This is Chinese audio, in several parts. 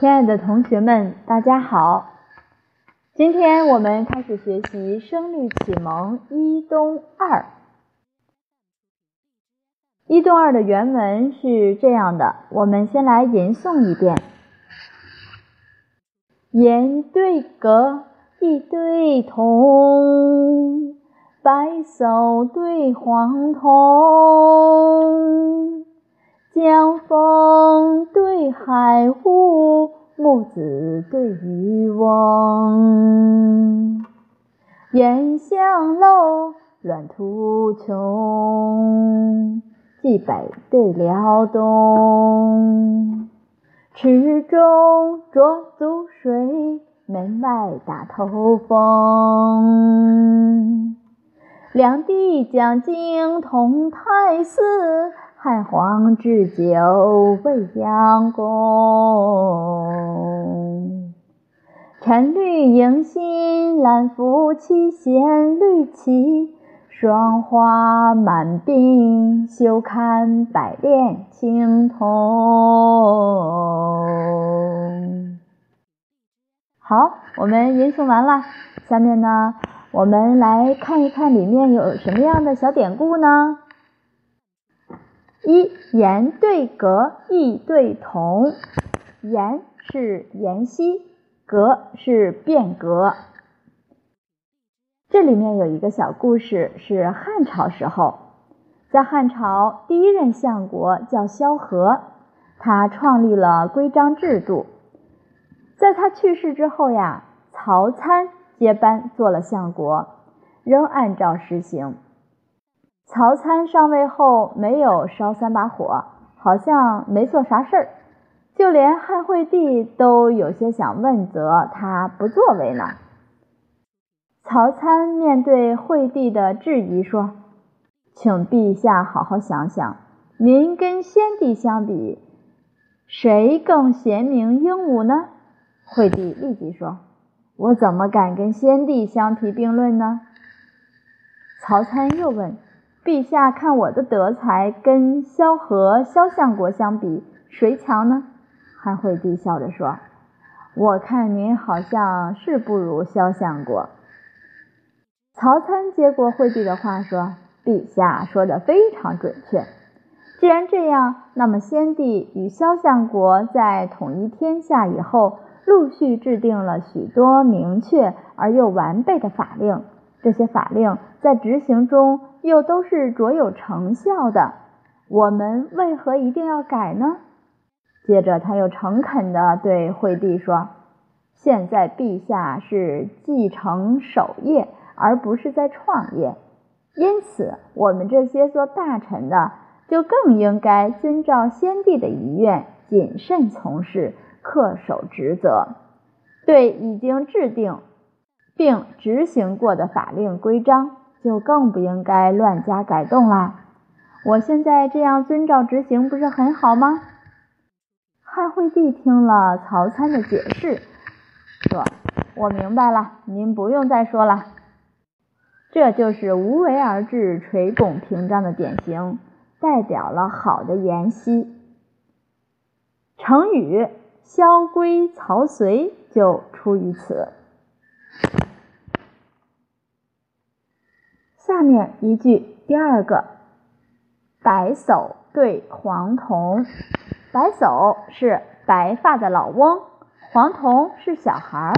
亲爱的同学们，大家好！今天我们开始学习《声律启蒙一东二》。一东二的原文是这样的，我们先来吟诵一遍：言对格，意对同，白叟对黄童。江风对海雾，木子对渔翁。烟香楼，乱途穷。冀北对辽东。池中濯足水，门外打头风。两地将经同泰寺。汉皇置酒未央宫，陈绿迎新兰夫妻，衔绿旗，霜花满鬓，休看百炼青铜。好，我们吟诵完了，下面呢，我们来看一看里面有什么样的小典故呢？一言对格，意对同。言是言希，格是变革。这里面有一个小故事，是汉朝时候，在汉朝第一任相国叫萧何，他创立了规章制度。在他去世之后呀，曹参接班做了相国，仍按照实行。曹参上位后没有烧三把火，好像没做啥事儿，就连汉惠帝都有些想问责他不作为呢。曹参面对惠帝的质疑说：“请陛下好好想想，您跟先帝相比，谁更贤明英武呢？”惠帝立即说：“我怎么敢跟先帝相提并论呢？”曹参又问。陛下看我的德才跟萧何、萧相国相比，谁强呢？汉惠帝笑着说：“我看您好像是不如萧相国。”曹参接过惠帝的话说：“陛下说的非常准确。既然这样，那么先帝与萧相国在统一天下以后，陆续制定了许多明确而又完备的法令。这些法令在执行中。”又都是卓有成效的，我们为何一定要改呢？接着他又诚恳地对惠帝说：“现在陛下是继承守业，而不是在创业，因此我们这些做大臣的就更应该遵照先帝的遗愿，谨慎从事，恪守职责，对已经制定并执行过的法令规章。”就更不应该乱加改动啦！我现在这样遵照执行，不是很好吗？汉惠帝听了曹参的解释，说：“我明白了，您不用再说了。”这就是无为而治、垂拱平章的典型，代表了好的言希。成语“萧规曹随”就出于此。下面一句，第二个，白叟对黄童。白叟是白发的老翁，黄童是小孩儿。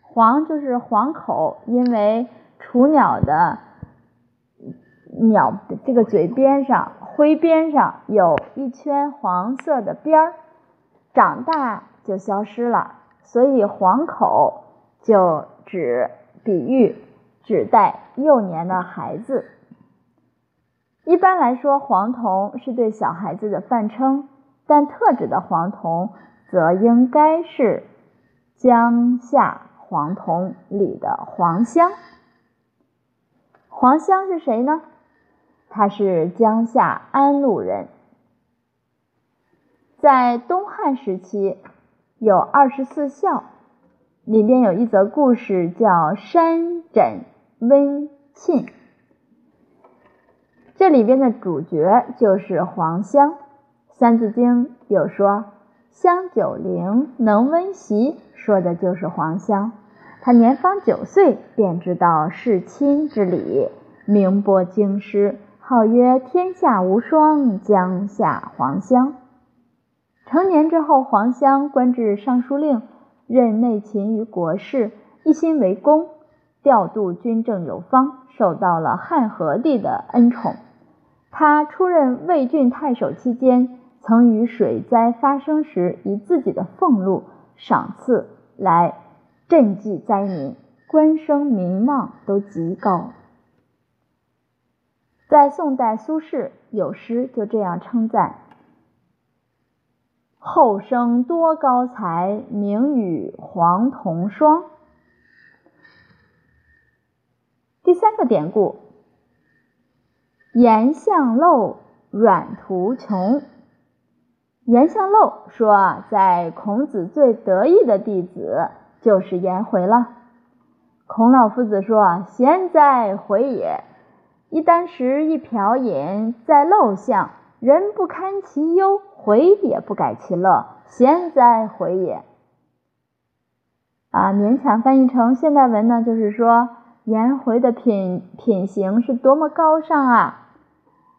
黄就是黄口，因为雏鸟的鸟这个嘴边上灰边上有一圈黄色的边儿，长大就消失了，所以黄口就指比喻。指代幼年的孩子。一般来说，黄童是对小孩子的泛称，但特指的黄童则应该是江夏黄童里的黄香。黄香是谁呢？他是江夏安陆人，在东汉时期有二十四孝，里面有一则故事叫山枕。温沁，这里边的主角就是黄香。《三字经》有说：“香九龄，能温席，说的就是黄香。他年方九岁，便知道事亲之礼，名播京师，号曰天下无双，江夏黄香。成年之后，黄香官至尚书令，任内勤于国事，一心为公，调度军政有方，受到了汉和帝的恩宠。他出任魏郡太守期间，曾于水灾发生时，以自己的俸禄赏赐来。赈济灾民，官声名望都极高。在宋代，苏轼有诗就这样称赞：“后生多高才，名与黄同双。”第三个典故：“颜相陋，阮途穷。”颜相陋说，在孔子最得意的弟子。就是颜回了。孔老夫子说：“贤哉，回也！一箪食，一瓢饮，在陋巷，人不堪其忧，回也不改其乐。贤哉，回也！”啊，勉强翻译成现代文呢，就是说颜回的品品行是多么高尚啊！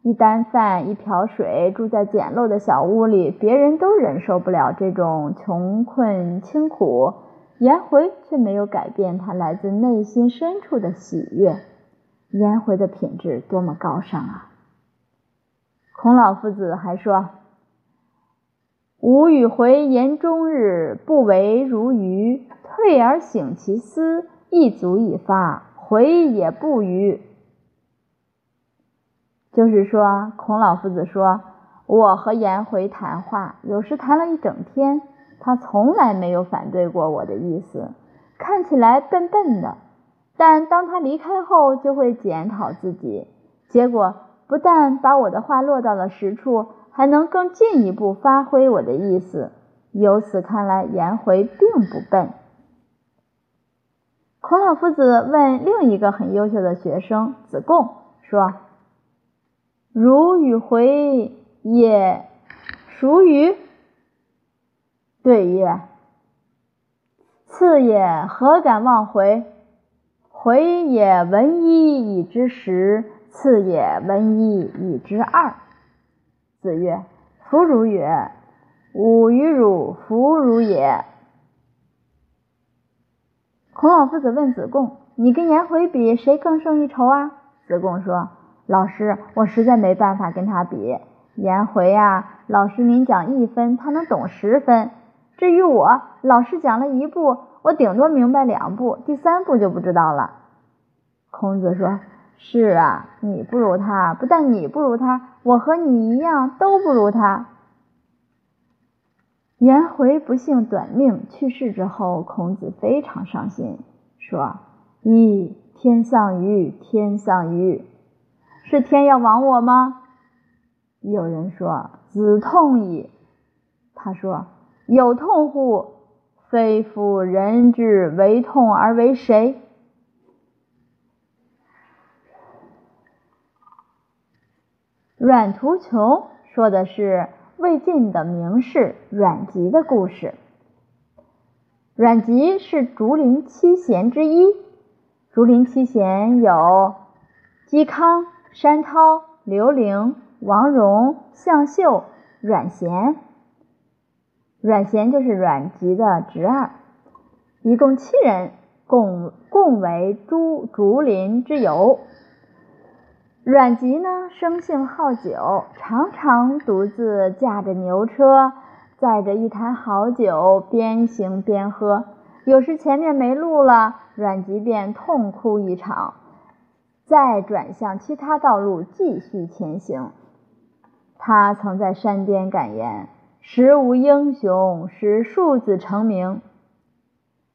一箪饭，一瓢水，住在简陋的小屋里，别人都忍受不了这种穷困清苦。颜回却没有改变他来自内心深处的喜悦。颜回的品质多么高尚啊！孔老夫子还说：“吾与回言终日，不为如鱼。退而省其思，一足以发。回也不愚。”就是说，孔老夫子说：“我和颜回谈话，有时谈了一整天。”他从来没有反对过我的意思，看起来笨笨的，但当他离开后，就会检讨自己，结果不但把我的话落到了实处，还能更进一步发挥我的意思。由此看来，颜回并不笨。孔老夫子问另一个很优秀的学生子贡说：“如与回也孰与？”对曰：“次也何敢忘回？回也闻一以知十，次也闻一以知二。”子曰：“弗如也。吾与汝弗如也。”孔老夫子问子贡：“你跟颜回比，谁更胜一筹啊？”子贡说：“老师，我实在没办法跟他比。颜回啊，老师您讲一分，他能懂十分。”至于我，老师讲了一步，我顶多明白两步，第三步就不知道了。孔子说：“是啊，你不如他，不但你不如他，我和你一样都不如他。”颜回不幸短命去世之后，孔子非常伤心，说：“咦，天丧于天丧于，是天要亡我吗？”有人说：“子痛矣。”他说。有痛乎？非夫人之为痛而为谁？阮途穷说的是魏晋的名士阮籍的故事。阮籍是竹林七贤之一。竹林七贤有嵇康、山涛、刘伶、王戎、向秀、阮咸。阮咸就是阮籍的侄儿，一共七人，共共为竹竹林之友。阮籍呢，生性好酒，常常独自驾着牛车，载着一坛好酒，边行边喝。有时前面没路了，阮籍便痛哭一场，再转向其他道路继续前行。他曾在山巅感言。时无英雄，使庶子成名。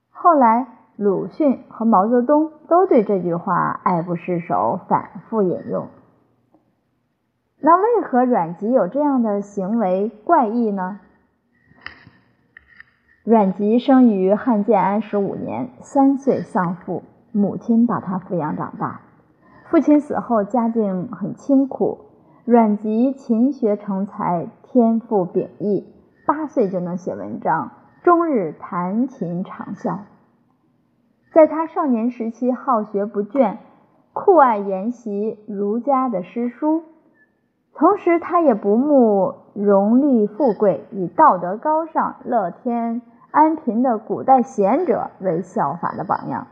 后来，鲁迅和毛泽东都对这句话爱不释手，反复引用。那为何阮籍有这样的行为怪异呢？阮籍生于汉建安十五年，三岁丧父，母亲把他抚养长大。父亲死后，家境很清苦。阮籍勤学成才，天赋秉异。八岁就能写文章，终日弹琴长啸。在他少年时期，好学不倦，酷爱研习儒家的诗书，同时他也不慕荣利富贵，以道德高尚、乐天安贫的古代贤者为效法的榜样。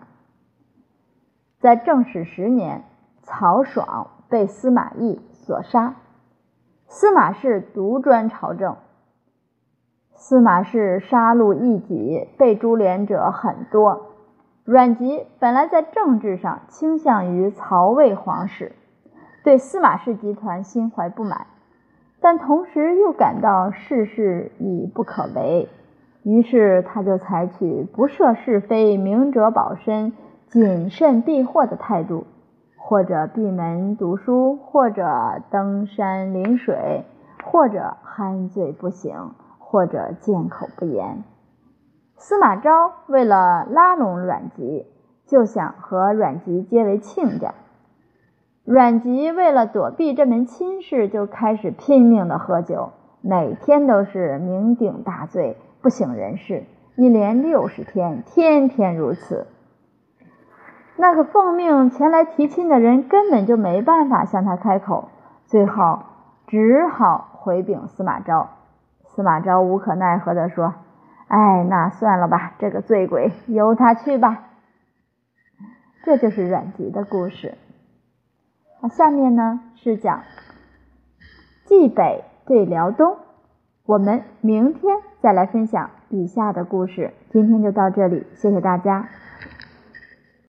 在正始十年，曹爽被司马懿所杀，司马氏独专朝政。司马氏杀戮异己，被株连者很多。阮籍本来在政治上倾向于曹魏皇室，对司马氏集团心怀不满，但同时又感到世事已不可为，于是他就采取不涉是非、明哲保身、谨慎避祸的态度，或者闭门读书，或者登山临水，或者酣醉不醒，或者缄口不言。司马昭为了拉拢阮籍，就想和阮籍结为亲家。阮籍为了躲避这门亲事，就开始拼命的喝酒，每天都是酩酊大醉，不省人事，一连六十天，天天如此。那个奉命前来提亲的人根本就没办法向他开口，最后只好回禀司马昭。司马昭无可奈何地说。哎，那算了吧，这个醉鬼由他去吧。这就是阮籍的故事。那下面呢是讲冀北对辽东。我们明天再来分享以下的故事。今天就到这里，谢谢大家。